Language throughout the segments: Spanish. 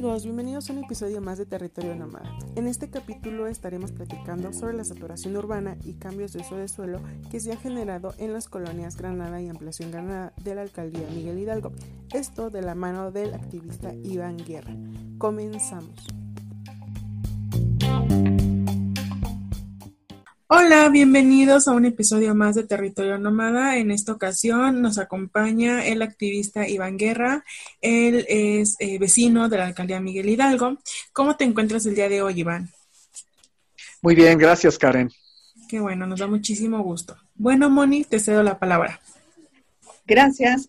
amigos, bienvenidos a un episodio más de Territorio Nómada. En este capítulo estaremos platicando sobre la saturación urbana y cambios de uso de suelo que se han generado en las colonias Granada y Ampliación Granada de la alcaldía Miguel Hidalgo. Esto de la mano del activista Iván Guerra. Comenzamos. Hola, bienvenidos a un episodio más de Territorio Nómada. En esta ocasión nos acompaña el activista Iván Guerra. Él es eh, vecino de la alcaldía Miguel Hidalgo. ¿Cómo te encuentras el día de hoy, Iván? Muy bien, gracias, Karen. Qué bueno, nos da muchísimo gusto. Bueno, Moni, te cedo la palabra. Gracias.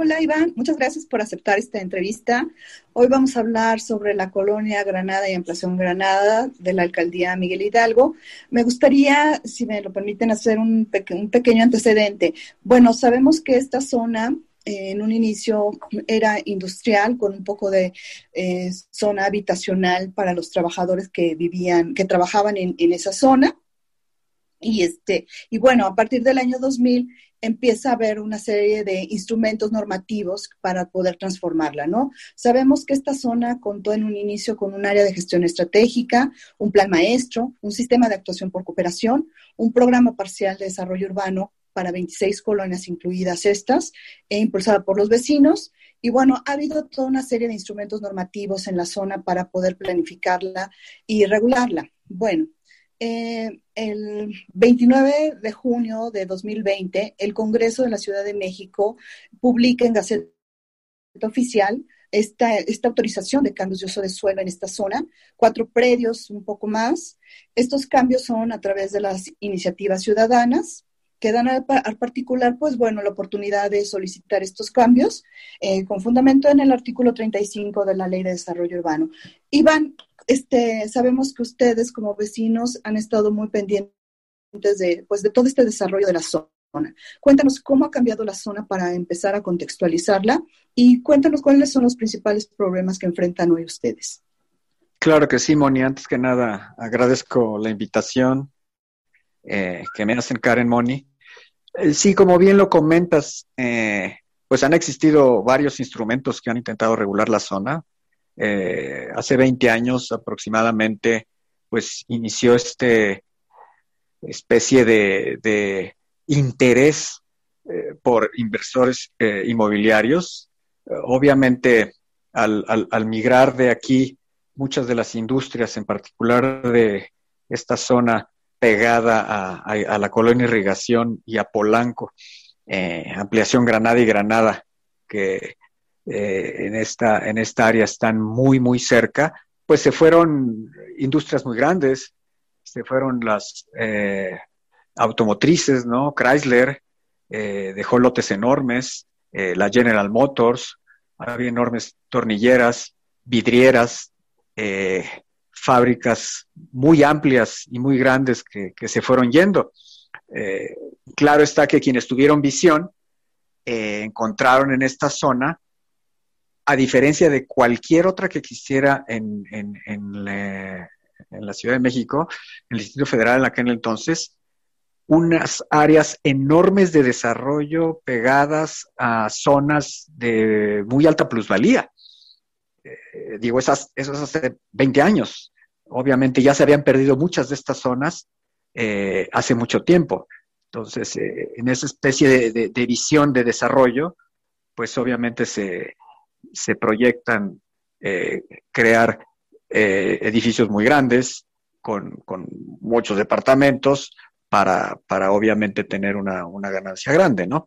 Hola Iván, muchas gracias por aceptar esta entrevista. Hoy vamos a hablar sobre la colonia Granada y Ampliación Granada de la alcaldía Miguel Hidalgo. Me gustaría, si me lo permiten, hacer un, pequeño antecedente. Bueno, sabemos que esta zona eh, en un inicio era industrial con un poco de eh, zona habitacional para los trabajadores que vivían, que trabajaban en, esa zona. Y este, y bueno, a partir del año 2000 empieza a haber una serie de instrumentos normativos para poder transformarla, ¿no? Sabemos que esta zona contó en un inicio con un área de gestión estratégica, un plan maestro, un sistema de actuación por cooperación, un programa parcial de desarrollo urbano para 26 colonias incluidas estas, e impulsada por los vecinos. Y bueno, ha habido toda una serie de instrumentos normativos en la zona para poder planificarla y regularla. Bueno, eh, el 29 de junio de 2020, el Congreso de la Ciudad de México publica en Gaceta Oficial esta, esta autorización de cambios de uso de suelo en esta zona, cuatro predios, un poco más. Estos cambios son a través de las iniciativas ciudadanas que dan al, particular, pues bueno, la oportunidad de solicitar estos cambios eh, con fundamento en el artículo 35 de la Ley de Desarrollo Urbano. Iván, este, sabemos que ustedes como vecinos han estado muy pendientes de, pues, de todo este desarrollo de la zona. Cuéntanos cómo ha cambiado la zona para empezar a contextualizarla y cuéntanos cuáles son los principales problemas que enfrentan hoy ustedes. Claro que sí, Moni. Antes que nada, agradezco la invitación eh, que me hacen Karen Moni. Eh, sí, como bien lo comentas, eh, pues han existido varios instrumentos que han intentado regular la zona. Eh, hace 20 años aproximadamente, pues inició este especie de, interés por inversores inmobiliarios. obviamente, al, migrar de aquí, muchas de las industrias, en particular de esta zona pegada a, la colonia Irrigación y a Polanco, ampliación Granada y Granada, que eh, en, esta, en esta área están muy, muy cerca, pues se fueron industrias muy grandes, se fueron las eh, automotrices, ¿no? Chrysler eh, dejó lotes enormes, la General Motors, había enormes tornilleras, vidrieras, fábricas muy amplias y muy grandes que, se fueron yendo. claro está que quienes tuvieron visión encontraron en esta zona a diferencia de cualquier otra que existiera en, la, Ciudad de México, en el Distrito Federal en aquel entonces, unas áreas enormes de desarrollo pegadas a zonas de muy alta plusvalía. Eh, digo, esas, esos hace 20 años. Obviamente ya se habían perdido muchas de estas zonas eh, hace mucho tiempo. Entonces, eh, en esa especie de visión de desarrollo, pues obviamente se, se proyectan crear edificios muy grandes con, muchos departamentos para, para obviamente tener una, ganancia grande, ¿no?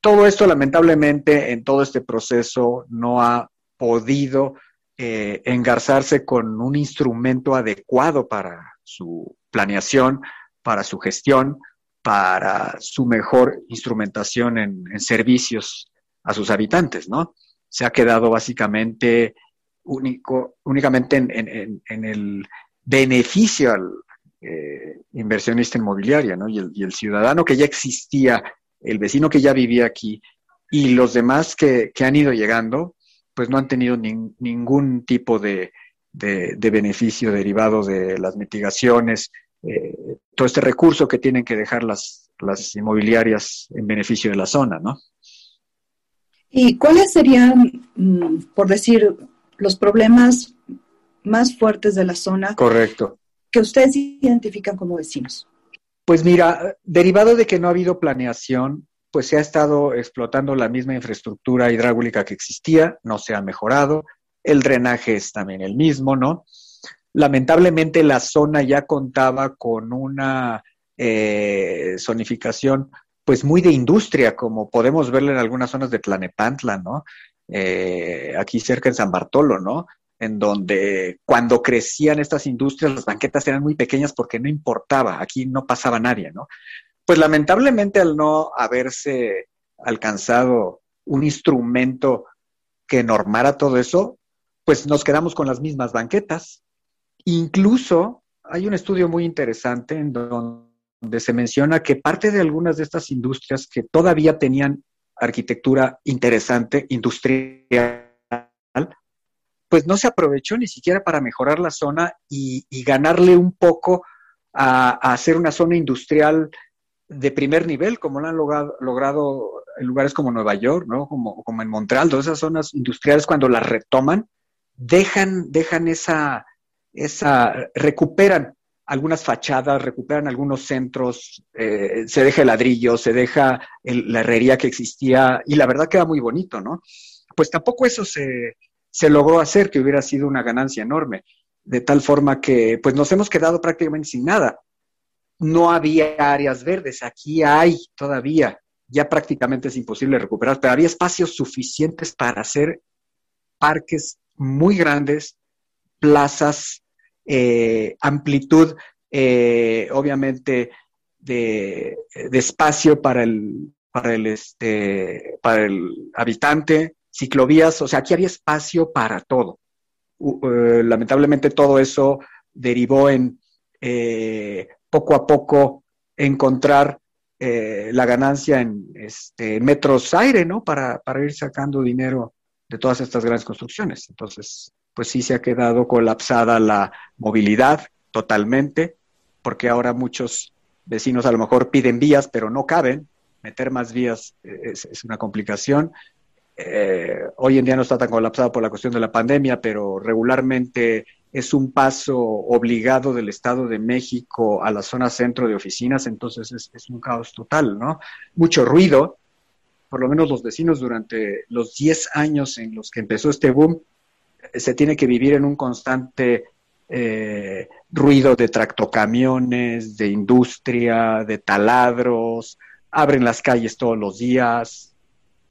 Todo esto lamentablemente en todo este proceso no ha podido engarzarse con un instrumento adecuado para su planeación, para su gestión, para su mejor instrumentación en servicios a sus habitantes, ¿no? Se ha quedado básicamente único, únicamente en, el beneficio al eh, inversionista inmobiliario, ¿no? Y el, ciudadano que ya existía, el vecino que ya vivía aquí y los demás que, han ido llegando, pues no han tenido ningún tipo de, beneficio derivado de las mitigaciones, eh, todo este recurso que tienen que dejar las, las inmobiliarias en beneficio de la zona, ¿no? ¿Y cuáles serían, mm, por decir, los problemas más fuertes de la zona. Correcto. Que ustedes identifican como vecinos. Pues mira, derivado de que no ha habido planeación, pues se ha estado explotando la misma infraestructura hidráulica que existía, no se ha mejorado, el drenaje es también el mismo, ¿no? Lamentablemente la zona ya contaba con una eh, zonificación pues muy de industria, como podemos verlo en algunas zonas de Tlanepantla, ¿no? Eh, aquí cerca en San Bartolo, ¿no? En donde cuando crecían estas industrias las banquetas eran muy pequeñas porque no importaba, aquí no pasaba nadie, ¿no? Pues lamentablemente al no haberse alcanzado un instrumento que normara todo eso, pues nos quedamos con las mismas banquetas. Incluso hay un estudio muy interesante en donde se menciona que parte de algunas de estas industrias que todavía tenían arquitectura interesante, industrial, pues no se aprovechó ni siquiera para mejorar la zona y, ganarle un poco a, hacer una zona industrial de primer nivel, como lo han logrado, en lugares como Nueva York, ¿no? Como, como en Montreal, todas esas zonas industriales cuando las retoman, dejan, dejan esa, esa, recuperan algunas fachadas, recuperan algunos centros, eh, se deja el ladrillo, se deja la herrería que existía y la verdad queda muy bonito, ¿no? Pues tampoco eso se, se logró hacer, que hubiera sido una ganancia enorme, de tal forma que pues nos hemos quedado prácticamente sin nada. No había áreas verdes, aquí hay todavía, ya prácticamente es imposible recuperar, pero había espacios suficientes para hacer parques muy grandes, plazas eh, amplitud, eh, obviamente, de, espacio para el, para el, este, para el habitante, ciclovías, o sea, aquí había espacio para todo. Eh, lamentablemente todo eso derivó en poco a poco encontrar la ganancia en este, metros aire, ¿no? Para, para ir sacando dinero de todas estas grandes construcciones. Entonces, pues sí se ha quedado colapsada la movilidad totalmente, porque ahora muchos vecinos a lo mejor piden vías, pero no caben. Meter más vías eh, es, una complicación. Eh, hoy en día no está tan colapsado por la cuestión de la pandemia, pero regularmente es un paso obligado del Estado de México a la zona centro de oficinas, entonces es, un caos total, ¿no? Mucho ruido, por lo menos los vecinos durante los 10 años en los que empezó este boom, se tiene que vivir en un constante eh, ruido de tractocamiones, de industria, de taladros, abren las calles todos los días.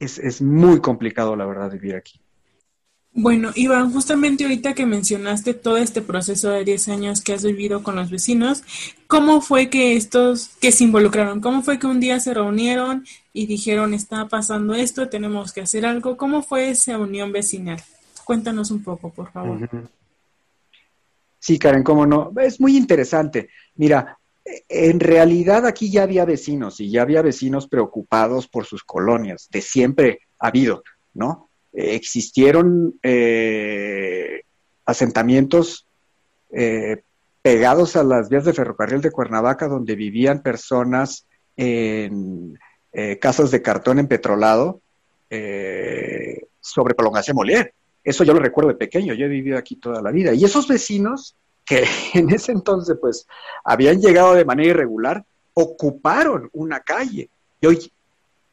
Es, es muy complicado, la verdad, vivir aquí. Bueno, Iván, justamente ahorita que mencionaste todo este proceso de 10 años que has vivido con los vecinos, ¿cómo fue que estos, que se involucraron? ¿Cómo fue que un día se reunieron y dijeron, está pasando esto, tenemos que hacer algo? ¿Cómo fue esa unión vecinal? Cuéntanos un poco, por favor. Sí, Karen, cómo no. Es muy interesante. Mira, en realidad aquí ya había vecinos y ya había vecinos preocupados por sus colonias. De siempre ha habido, ¿no? Existieron eh, asentamientos eh, pegados a las vías de ferrocarril de Cuernavaca donde vivían personas en eh, casas de cartón empetrolado sobre prolongación Molière. Eso yo lo recuerdo de pequeño, yo he vivido aquí toda la vida. Y esos vecinos que en ese entonces pues habían llegado de manera irregular, ocuparon una calle y hoy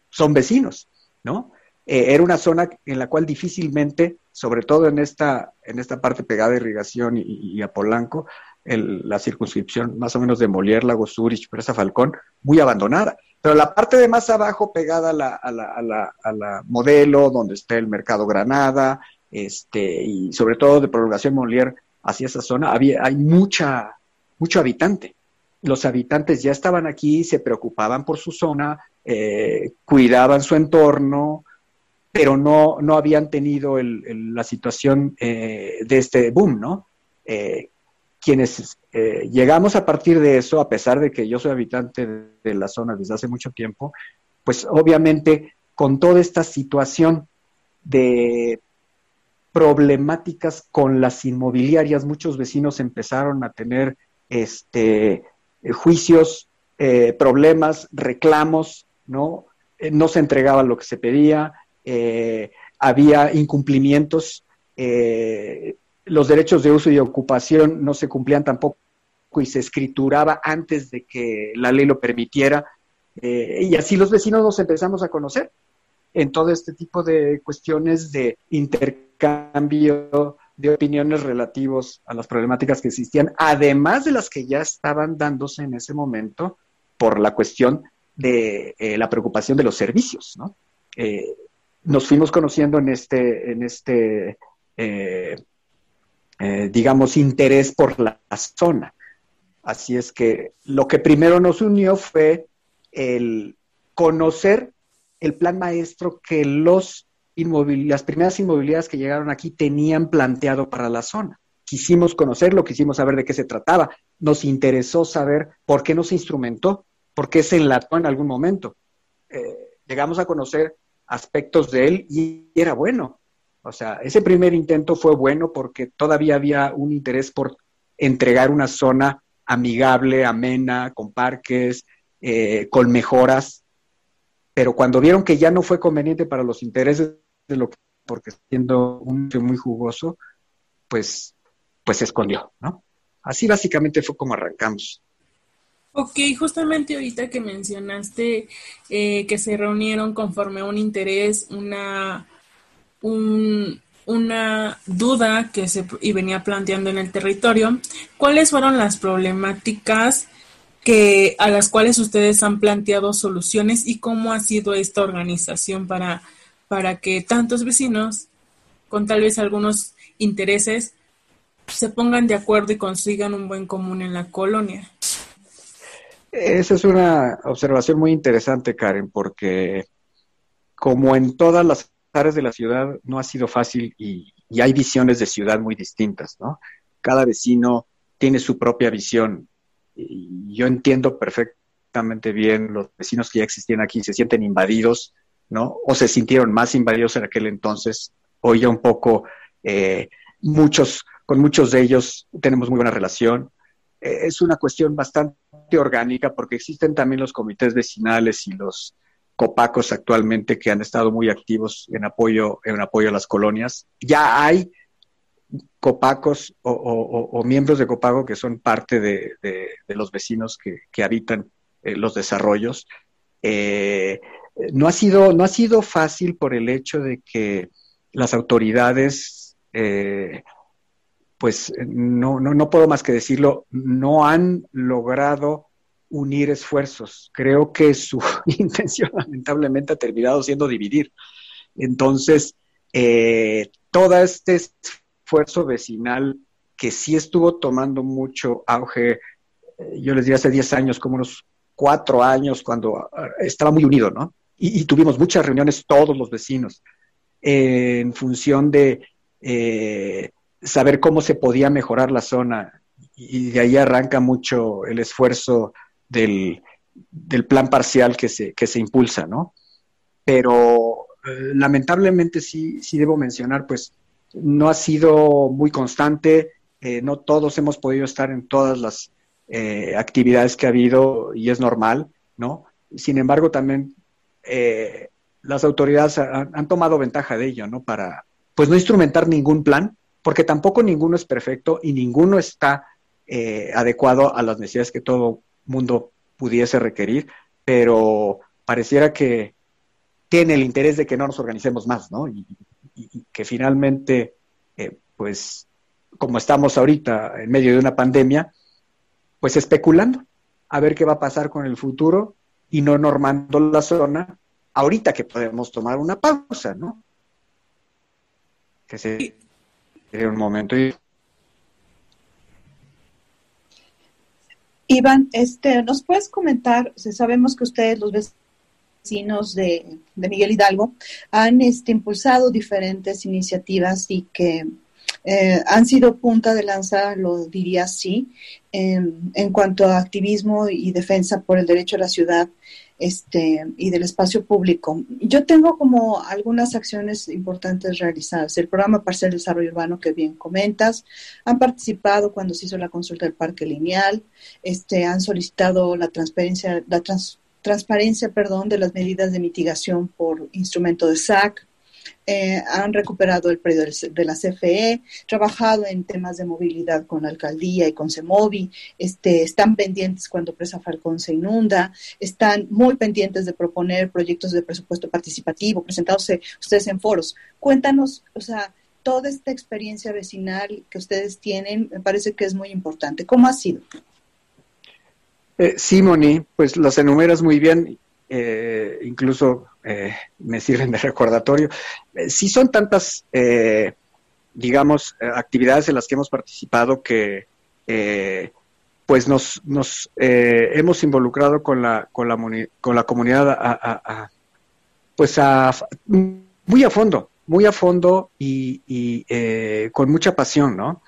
son vecinos, ¿no? Eh, era una zona en la cual difícilmente, sobre todo en esta, en esta parte pegada a irrigación y, a Polanco, la circunscripción más o menos de Molière, Lago Sur y Presa Falcón, muy abandonada. Pero la parte de más abajo, pegada a la, a la, a la, a la modelo, donde está el Mercado Granada, este, y sobre todo de prolongación Molière hacia esa zona, había, hay mucha, mucho habitante. Los habitantes ya estaban aquí, se preocupaban por su zona, eh, cuidaban su entorno, pero no, no habían tenido la situación eh, de este boom, ¿no? Eh, quienes llegamos a partir de eso, a pesar de que yo soy habitante de la zona desde hace mucho tiempo, pues obviamente con toda esta situación de problemáticas con las inmobiliarias. Muchos vecinos empezaron a tener este, eh, juicios, eh, problemas, reclamos, ¿no? Eh, no se entregaba lo que se pedía, había incumplimientos eh, los derechos de uso y ocupación no se cumplían tampoco y se escrituraba antes de que la ley lo permitiera. Eh, y así los vecinos nos empezamos a conocer en todo este tipo de cuestiones de intercambio de opiniones relativos a las problemáticas que existían, además de las que ya estaban dándose en ese momento por la cuestión de eh, la preocupación de los servicios, ¿no? Eh, nos fuimos conociendo en este, en este eh, digamos, interés por la, zona. Así es que lo que primero nos unió fue el conocer el plan maestro que los las primeras inmobiliarias que llegaron aquí tenían planteado para la zona. Quisimos conocerlo, quisimos saber de qué se trataba, nos interesó saber por qué no se instrumentó, por qué se enlató en algún momento. Eh, llegamos a conocer aspectos de él y era bueno. O sea, ese primer intento fue bueno porque todavía había un interés por entregar una zona amigable, amena, con parques, eh, con mejoras. Pero cuando vieron que ya no fue conveniente para los intereses de lo que, porque siendo un muy jugoso, pues, pues se escondió, ¿no? Así básicamente fue como arrancamos. Ok, justamente ahorita que mencionaste eh, que se reunieron conforme a un interés, una, una duda que se y venía planteando en el territorio, ¿cuáles fueron las problemáticas que a las cuales ustedes han planteado soluciones y cómo ha sido esta organización para para que tantos vecinos, con tal vez algunos intereses, se pongan de acuerdo y consigan un buen común en la colonia. Esa es una observación muy interesante, Karen, porque como en todas las áreas de la ciudad no ha sido fácil y, y hay visiones de ciudad muy distintas, ¿no? Cada vecino tiene su propia visión y yo entiendo perfectamente bien los vecinos que ya existían aquí se sienten invadidos ¿no? O se sintieron más invadidos en aquel entonces. Hoy ya un poco, eh, muchos, con muchos de ellos tenemos muy buena relación. Eh, es una cuestión bastante orgánica porque existen también los comités vecinales y los copacos actualmente que han estado muy activos en apoyo, en apoyo a las colonias. Ya hay copacos o, miembros de copaco que son parte de, los vecinos que, habitan eh, los desarrollos. Eh, no ha sido, no ha sido fácil por el hecho de que las autoridades, eh, pues no, no, no puedo más que decirlo, no han logrado unir esfuerzos. Creo que su intención lamentablemente ha terminado siendo dividir. Entonces, eh, todo este esfuerzo vecinal que sí estuvo tomando mucho auge, eh, yo les diría hace 10 años, como unos cuatro años, cuando ah, estaba muy unido, ¿no? y, tuvimos muchas reuniones todos los vecinos en función de eh, saber cómo se podía mejorar la zona y de ahí arranca mucho el esfuerzo del, plan parcial que se, que se impulsa, ¿no? Pero eh, lamentablemente sí, sí debo mencionar, pues no ha sido muy constante, eh, no todos hemos podido estar en todas las actividades que ha habido y es normal, ¿no? Sin embargo, también eh, las autoridades han, tomado ventaja de ello, ¿no? Para, pues, no instrumentar ningún plan, porque tampoco ninguno es perfecto y ninguno está eh, adecuado a las necesidades que todo mundo pudiese requerir, pero pareciera que tiene el interés de que no nos organicemos más, ¿no? Y, que finalmente, eh, pues, como estamos ahorita en medio de una pandemia, pues especulando a ver qué va a pasar con el futuro y no normando la zona, ahorita que podemos tomar una pausa, ¿no? Que sería un momento. Iván, este, ¿nos puedes comentar? sabemos que ustedes, los vecinos de, Miguel Hidalgo, han este, impulsado diferentes iniciativas y que eh, han sido punta de lanza, lo diría así, en, en, cuanto a activismo y defensa por el derecho a la ciudad este, y del espacio público. Yo tengo como algunas acciones importantes realizadas. El programa Parcial de Desarrollo Urbano que bien comentas, han participado cuando se hizo la consulta del Parque Lineal, este, han solicitado la transparencia, la transparencia perdón, de las medidas de mitigación por instrumento de SAC, eh, han recuperado el predio de la CFE, trabajado en temas de movilidad con la alcaldía y con CEMOVI, este, están pendientes cuando Presa Falcón se inunda, están muy pendientes de proponer proyectos de presupuesto participativo, presentándose ustedes en foros. Cuéntanos, o sea, toda esta experiencia vecinal que ustedes tienen, me parece que es muy importante. ¿Cómo ha sido? Eh, sí, pues las enumeras muy bien, eh, incluso eh, me sirven de recordatorio. Eh, sí son tantas, eh, digamos, actividades en las que hemos participado que pues nos, nos hemos involucrado con la, con la, con la comunidad a, pues a, muy a fondo, muy a fondo y con mucha pasión, ¿no?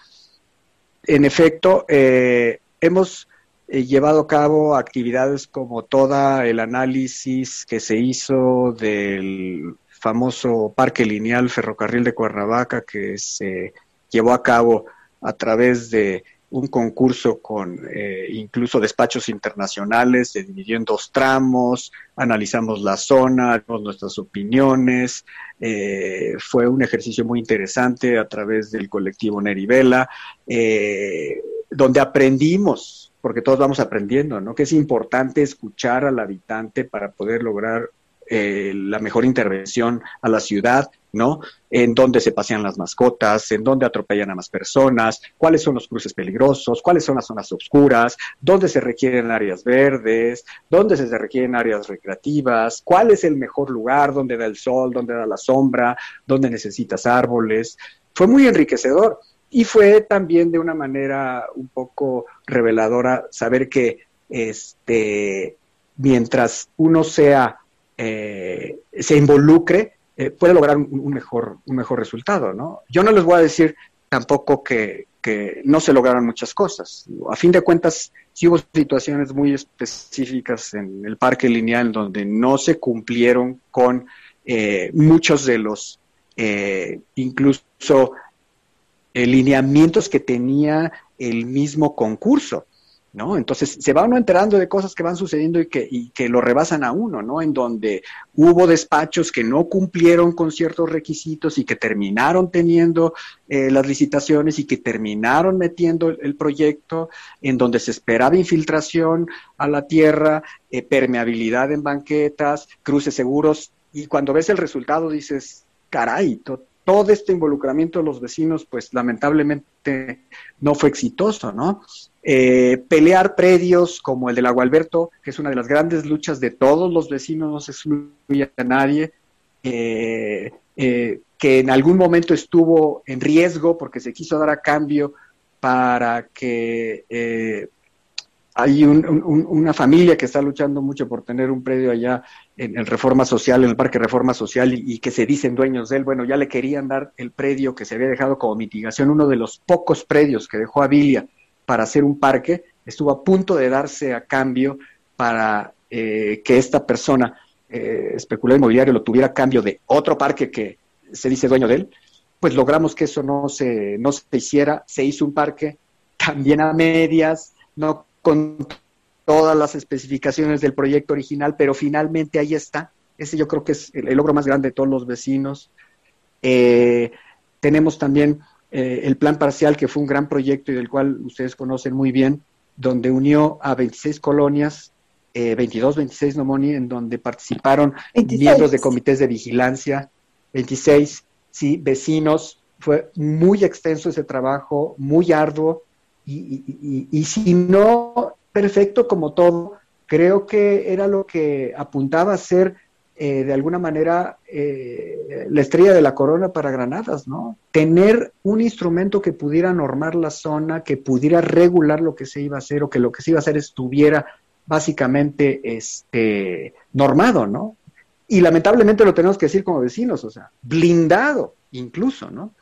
En efecto, hemos llevado a cabo actividades como toda el análisis que se hizo del famoso parque lineal ferrocarril de Cuernavaca que se llevó a cabo a través de un concurso con eh, incluso despachos internacionales, se dividió en dos tramos, analizamos la zona, dimos nuestras opiniones, eh, fue un ejercicio muy interesante a través del colectivo Nerivela, eh, donde aprendimos porque todos vamos aprendiendo, ¿no? Que es importante escuchar al habitante para poder lograr eh, la mejor intervención a la ciudad, ¿no? En dónde se pasean las mascotas, en dónde atropellan a más personas, cuáles son los cruces peligrosos, cuáles son las zonas oscuras, dónde se requieren áreas verdes, dónde se requieren áreas recreativas, cuál es el mejor lugar, dónde da el sol, dónde da la sombra, dónde necesitas árboles. Fue muy enriquecedor y fue también de una manera un poco reveladora saber que este, mientras uno sea, eh, se involucre, eh, puede lograr un, mejor, un mejor resultado, ¿no? Yo no les voy a decir tampoco que, que no se lograron muchas cosas. A fin de cuentas, sí hubo situaciones muy específicas en el parque lineal donde no se cumplieron con eh, muchos de los, incluso eh, lineamientos que tenía el mismo concurso. ¿No? Entonces se va uno enterando de cosas que van sucediendo y que, y que lo rebasan a uno, ¿no? En donde hubo despachos que no cumplieron con ciertos requisitos y que terminaron teniendo eh, las licitaciones y que terminaron metiendo el, proyecto, en donde se esperaba infiltración a la tierra, eh, permeabilidad en banquetas, cruces seguros, y cuando ves el resultado dices, caray, todo este involucramiento de los vecinos, pues lamentablemente no fue exitoso, ¿no? Eh, pelear predios como el del Agua Alberto, que es una de las grandes luchas de todos los vecinos, no se excluye a nadie, eh, eh, que en algún momento estuvo en riesgo porque se quiso dar a cambio para que hay una familia que está luchando mucho por tener un predio allá en el Reforma Social, en el Parque Reforma Social, y, que se dicen dueños de él. Bueno, ya le querían dar el predio que se había dejado como mitigación, uno de los pocos predios que dejó Avilia para hacer un parque, estuvo a punto de darse a cambio para eh, que esta persona, eh, especulador inmobiliario, lo tuviera a cambio de otro parque que se dice dueño de él. Pues logramos que eso no se, no se hiciera, se hizo un parque también a medias, no con todas las especificaciones del proyecto original, pero finalmente ahí está. Ese yo creo que es el, logro más grande de todos los vecinos. Eh, tenemos también eh, el plan parcial, que fue un gran proyecto y del cual ustedes conocen muy bien, donde unió a 26 colonias, eh, 22, 26 Nomoni, en donde participaron miembros de comités de vigilancia, 26, sí, vecinos. Fue muy extenso ese trabajo, muy arduo, y, si no perfecto como todo, creo que era lo que apuntaba a ser eh, de alguna manera eh, la estrella de la corona para Granadas, ¿no? Tener un instrumento que pudiera normar la zona, que pudiera regular lo que se iba a hacer o que lo que se iba a hacer estuviera básicamente este, normado, ¿no? Y lamentablemente lo tenemos que decir como vecinos, o sea, blindado incluso, ¿no?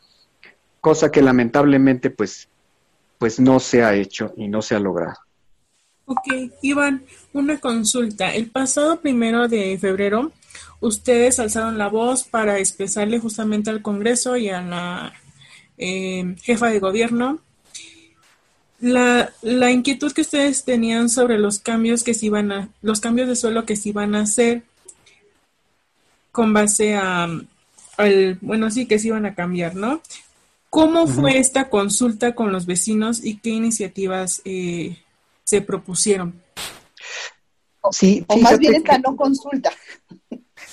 Cosa que lamentablemente pues pues no se ha hecho y no se ha logrado. Ok, Iván, una consulta. El pasado primero de febrero, ustedes alzaron la voz para expresarle justamente al Congreso y a la eh, jefa de gobierno la, la, inquietud que ustedes tenían sobre los cambios que se iban a, los cambios de suelo que se iban a hacer con base a, bueno, sí que se iban a cambiar, ¿no? ¿Cómo fue esta consulta con los vecinos y qué iniciativas eh, se propusieron? Sí, o más bien esta no consulta.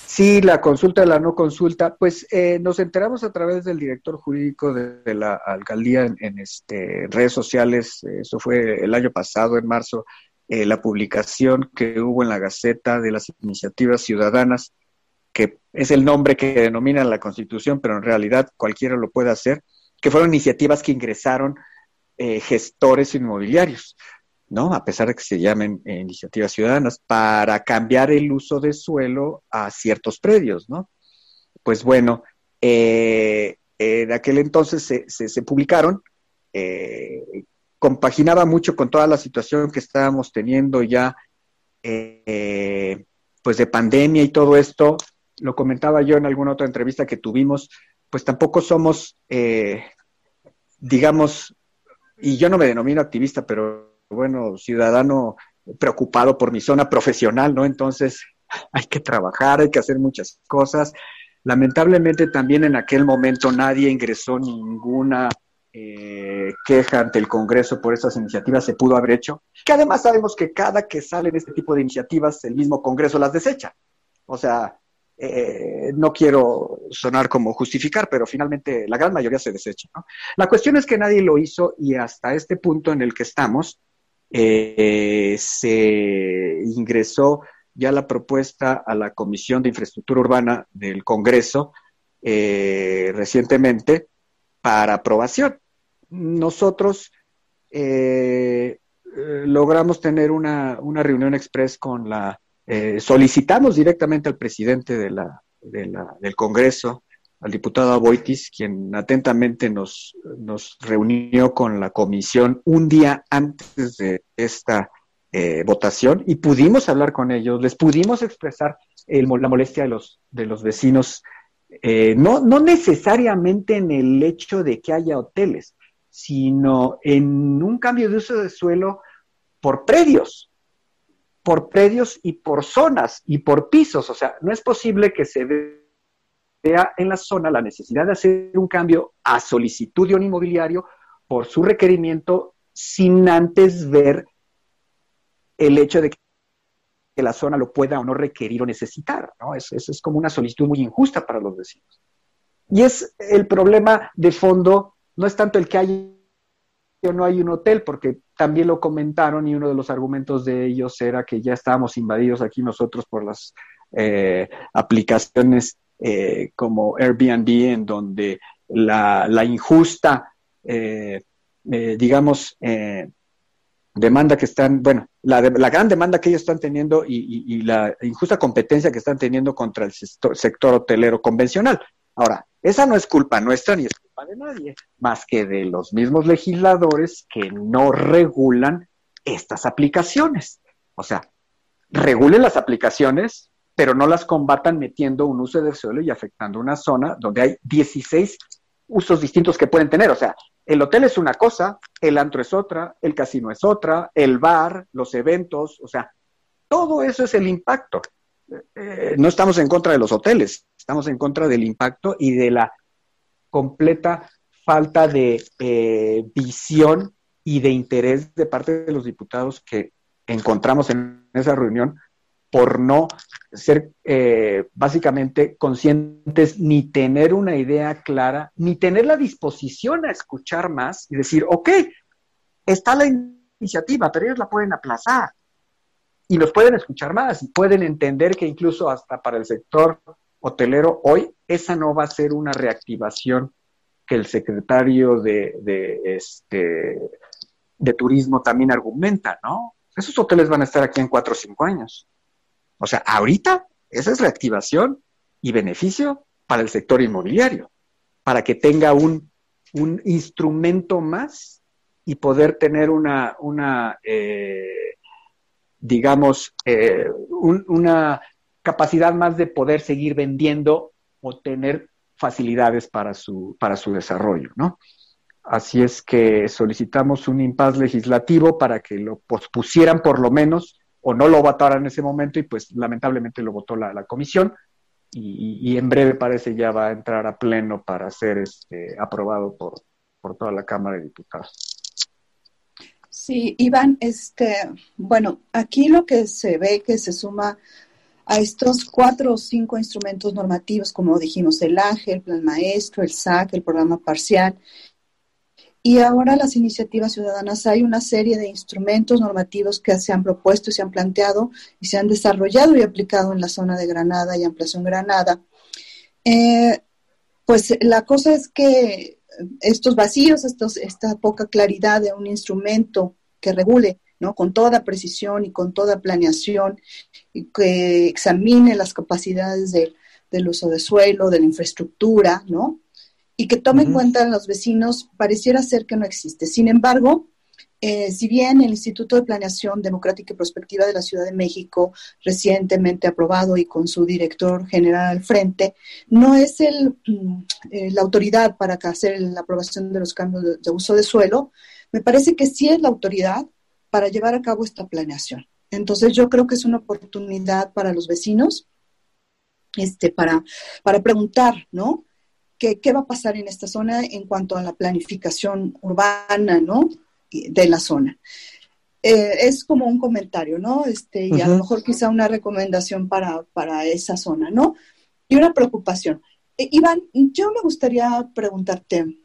Sí, la consulta de la no consulta, pues eh, nos enteramos a través del director jurídico de, la alcaldía en, este, redes sociales, eso fue el año pasado, en marzo, eh, la publicación que hubo en la Gaceta de las Iniciativas Ciudadanas, que es el nombre que denomina la Constitución, pero en realidad cualquiera lo puede hacer, que fueron iniciativas que ingresaron eh, gestores inmobiliarios. ¿No? A pesar de que se llamen eh, iniciativas ciudadanas, para cambiar el uso de suelo a ciertos predios, ¿no? Pues bueno, eh, en aquel entonces se, se, publicaron, eh, compaginaba mucho con toda la situación que estábamos teniendo ya, pues de pandemia y todo esto, lo comentaba yo en alguna otra entrevista que tuvimos, pues tampoco somos, digamos, y yo no me denomino activista, pero bueno, ciudadano preocupado por mi zona profesional, ¿no? Entonces hay que trabajar, hay que hacer muchas cosas. Lamentablemente también en aquel momento nadie ingresó ninguna eh, queja ante el Congreso por estas iniciativas, se pudo haber hecho, que además sabemos que cada que salen este tipo de iniciativas, el mismo Congreso las desecha. O sea, eh, no quiero sonar como justificar, pero finalmente la gran mayoría se desecha. ¿no? La cuestión es que nadie lo hizo y hasta este punto en el que estamos, eh, se ingresó ya la propuesta a la Comisión de Infraestructura Urbana del Congreso eh, recientemente para aprobación. Nosotros eh, logramos tener una, reunión express con la, solicitamos directamente al presidente de la, del Congreso, al diputado Aboitis, quien atentamente nos, nos reunió con la comisión un día antes de esta eh, votación y pudimos hablar con ellos, les pudimos expresar la molestia de los, de los vecinos, eh, no, no necesariamente en el hecho de que haya hoteles, sino en un cambio de uso de suelo por predios, por predios y por zonas y por pisos. O sea, no es posible que se vea en la zona la necesidad de hacer un cambio a solicitud de un inmobiliario por su requerimiento sin antes ver el hecho de que la zona lo pueda o no requerir o necesitar, ¿no? Eso, es como una solicitud muy injusta para los vecinos. Y es el problema de fondo, no es tanto el que hay o no hay un hotel, porque también lo comentaron y uno de los argumentos de ellos era que ya estábamos invadidos aquí nosotros por las eh, aplicaciones eh, como Airbnb, en donde la, injusta, eh, eh, digamos, demanda que están, bueno, la, gran demanda que ellos están teniendo y, la injusta competencia que están teniendo contra el sector, hotelero convencional. Ahora, esa no es culpa nuestra ni es culpa de nadie, más que de los mismos legisladores que no regulan estas aplicaciones. O sea, regulen las aplicaciones, pero no las combatan metiendo un uso del suelo y afectando una zona donde hay 16 usos distintos que pueden tener. O sea, el hotel es una cosa, el antro es otra, el casino es otra, el bar, los eventos, o sea, todo eso es el impacto. Eh, no estamos en contra de los hoteles, estamos en contra del impacto y de la completa falta de eh, visión y de interés de parte de los diputados que encontramos en esa reunión por no ser eh, básicamente conscientes ni tener una idea clara, ni tener la disposición a escuchar más y decir, ok, está la iniciativa, pero ellos la pueden aplazar y los pueden escuchar más y pueden entender que incluso hasta para el sector hotelero hoy esa no va a ser una reactivación que el secretario de, de, este, de turismo también argumenta, ¿no? Esos hoteles van a estar aquí en cuatro o cinco años. O sea, ahorita esa es reactivación y beneficio para el sector inmobiliario, para que tenga un, instrumento más y poder tener una, una eh, digamos, eh, una capacidad más de poder seguir vendiendo o tener facilidades para su, para su desarrollo, ¿no? Así es que solicitamos un impas legislativo para que lo pospusieran por lo menos o no lo votaron en ese momento y pues lamentablemente lo votó la, comisión y, en breve parece ya va a entrar a pleno para ser este, aprobado por, por toda la Cámara de Diputados. Sí, Iván, este, bueno, aquí lo que se ve que se suma a estos cuatro o cinco instrumentos normativos, como dijimos, el ANGE, el Plan Maestro, el SAC, el Programa Parcial, y ahora las iniciativas ciudadanas, hay una serie de instrumentos normativos que se han propuesto y se han planteado y se han desarrollado y aplicado en la zona de Granada y ampliación Granada. Eh, pues la cosa es que estos vacíos, estos, esta poca claridad de un instrumento que regule ¿no? con toda precisión y con toda planeación y que examine las capacidades del uso de suelo, de la infraestructura, ¿no? Y que tome en cuenta a los vecinos pareciera ser que no existe. Sin embargo, eh, si bien el Instituto de Planeación Democrática y Prospectiva de la Ciudad de México, recientemente aprobado y con su director general al frente, no es el, mm, eh, la autoridad para hacer la aprobación de los cambios de, uso de suelo, me parece que sí es la autoridad para llevar a cabo esta planeación. Entonces yo creo que es una oportunidad para los vecinos, este, para, para preguntar, ¿no? Qué, va a pasar en esta zona en cuanto a la planificación urbana, ¿no? De la zona. Eh, es como un comentario, ¿no? Este, y a lo mejor quizá una recomendación para, esa zona, ¿no? Y una preocupación. Eh, Iván, yo me gustaría preguntarte,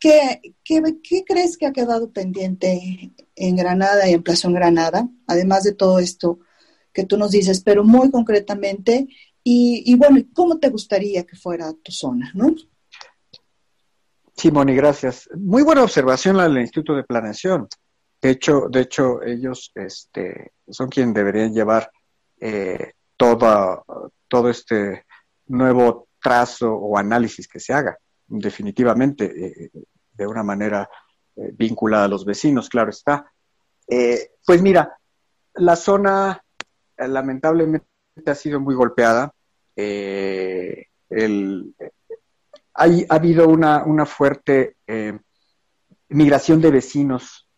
¿qué, ¿qué, crees que ha quedado pendiente en Granada y en Plaza Granada, además de todo esto que tú nos dices, pero muy concretamente, y, bueno, ¿cómo te gustaría que fuera tu zona, no? Sí, Moni, gracias. Muy buena observación la del Instituto de Planeación. De hecho, de hecho ellos este, son quienes deberían llevar eh, todo, todo este nuevo trazo o análisis que se haga, definitivamente, eh, de una manera eh, vinculada a los vecinos, claro está. pues mira, la zona lamentablemente ha sido muy golpeada. Eh, ha habido una, fuerte eh, migración de vecinos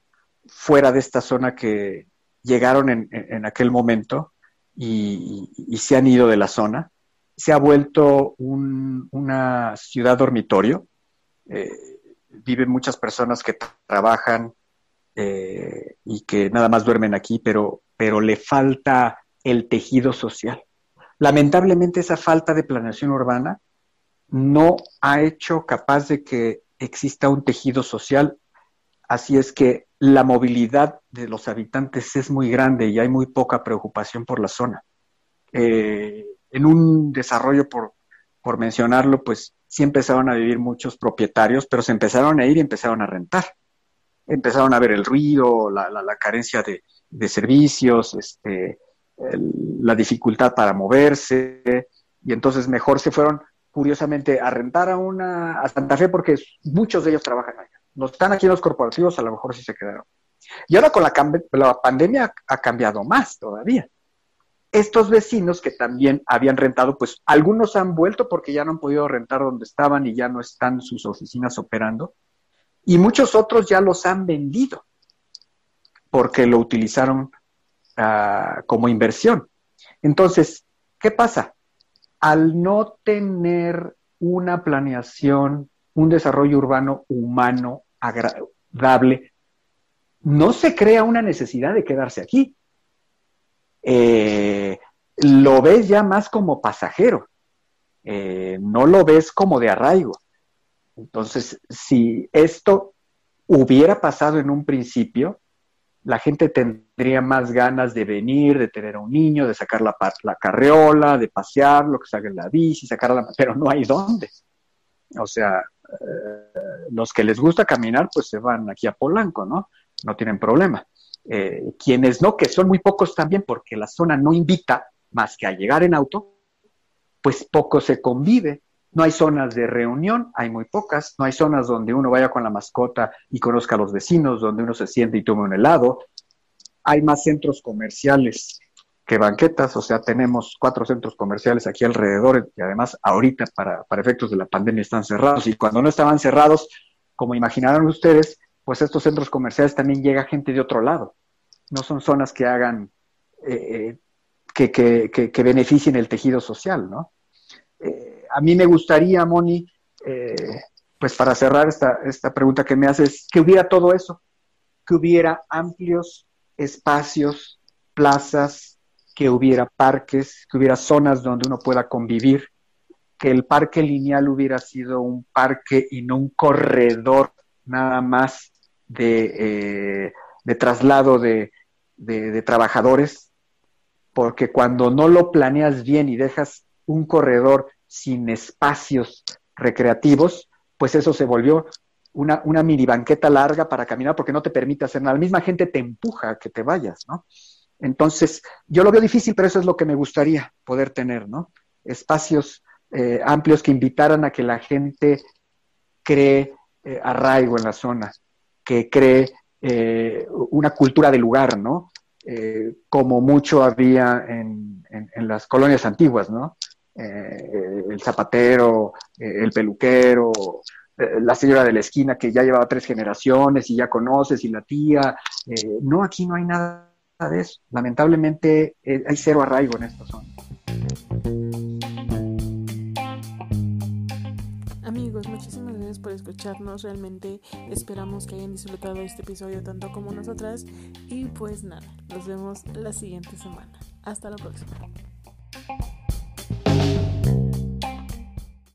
fuera de esta zona que llegaron en, aquel momento y, se han ido de la zona. Se ha vuelto una ciudad dormitorio. Eh, viven muchas personas que trabajan y que nada más duermen aquí, pero, pero le falta el tejido social. Lamentablemente esa falta de planeación urbana no ha hecho capaz de que exista un tejido social, así es que la movilidad de los habitantes es muy grande y hay muy poca preocupación por la zona. Eh, en un desarrollo, por, mencionarlo, pues sí empezaron a vivir muchos propietarios, pero se empezaron a ir y empezaron a rentar. Empezaron a ver el ruido, la, la, carencia de, de, servicios, este, la dificultad para moverse, y entonces mejor se fueron curiosamente a rentar a una a Santa Fe porque muchos de ellos trabajan allá. No están aquí en los corporativos, a lo mejor sí se quedaron. Y ahora con la, la pandemia ha cambiado más todavía. Estos vecinos que también habían rentado, pues algunos han vuelto porque ya no han podido rentar donde estaban y ya no están sus oficinas operando. Y muchos otros ya los han vendido porque lo utilizaron Ah, como inversión. Entonces, ¿qué pasa? Al no tener una planeación, un desarrollo urbano humano agradable, no se crea una necesidad de quedarse aquí. Eh, lo ves ya más como pasajero, eh, no lo ves como de arraigo. Entonces, si esto hubiera pasado en un principio, la gente tendría más ganas de venir, de tener a un niño, de sacar la, la carreola, de pasearlo, que salga en la bici, sacarla, pero no hay dónde. O sea, eh, los que les gusta caminar, pues se van aquí a Polanco, ¿no? No tienen problema. Eh, quienes no, que son muy pocos también, porque la zona no invita más que a llegar en auto, pues poco se convive. No hay zonas de reunión, hay muy pocas. No hay zonas donde uno vaya con la mascota y conozca a los vecinos, donde uno se siente y tome un helado. Hay más centros comerciales que banquetas, o sea, tenemos cuatro centros comerciales aquí alrededor y además ahorita para, para efectos de la pandemia están cerrados y cuando no estaban cerrados, como imaginaron ustedes, pues estos centros comerciales también llega gente de otro lado. No son zonas que hagan, eh, eh, que, que, que, que beneficien el tejido social, ¿no? A mí me gustaría, Moni, pues para cerrar esta, esta pregunta que me haces, que hubiera todo eso, que hubiera amplios espacios, plazas, que hubiera parques, que hubiera zonas donde uno pueda convivir, que el parque lineal hubiera sido un parque y no un corredor nada más de, eh, traslado de, de trabajadores, porque cuando no lo planeas bien y dejas un corredor sin espacios recreativos, pues eso se volvió una, una mini banqueta larga para caminar porque no te permite hacer nada. La misma gente te empuja a que te vayas, ¿no? Entonces, yo lo veo difícil, pero eso es lo que me gustaría poder tener, ¿no? Espacios eh, amplios que invitaran a que la gente cree eh, arraigo en la zona, que cree eh, una cultura de lugar, ¿no? como mucho había en, en, las colonias antiguas, ¿no? El zapatero, el peluquero, la señora de la esquina que ya llevaba tres generaciones y ya conoces, y la tía. no, aquí no hay nada de eso. Lamentablemente hay cero arraigo en esta zona. muchísimas gracias por escucharnos. Realmente esperamos que hayan disfrutado este episodio tanto como nosotras. Y pues nada, nos vemos la siguiente semana. Hasta la próxima.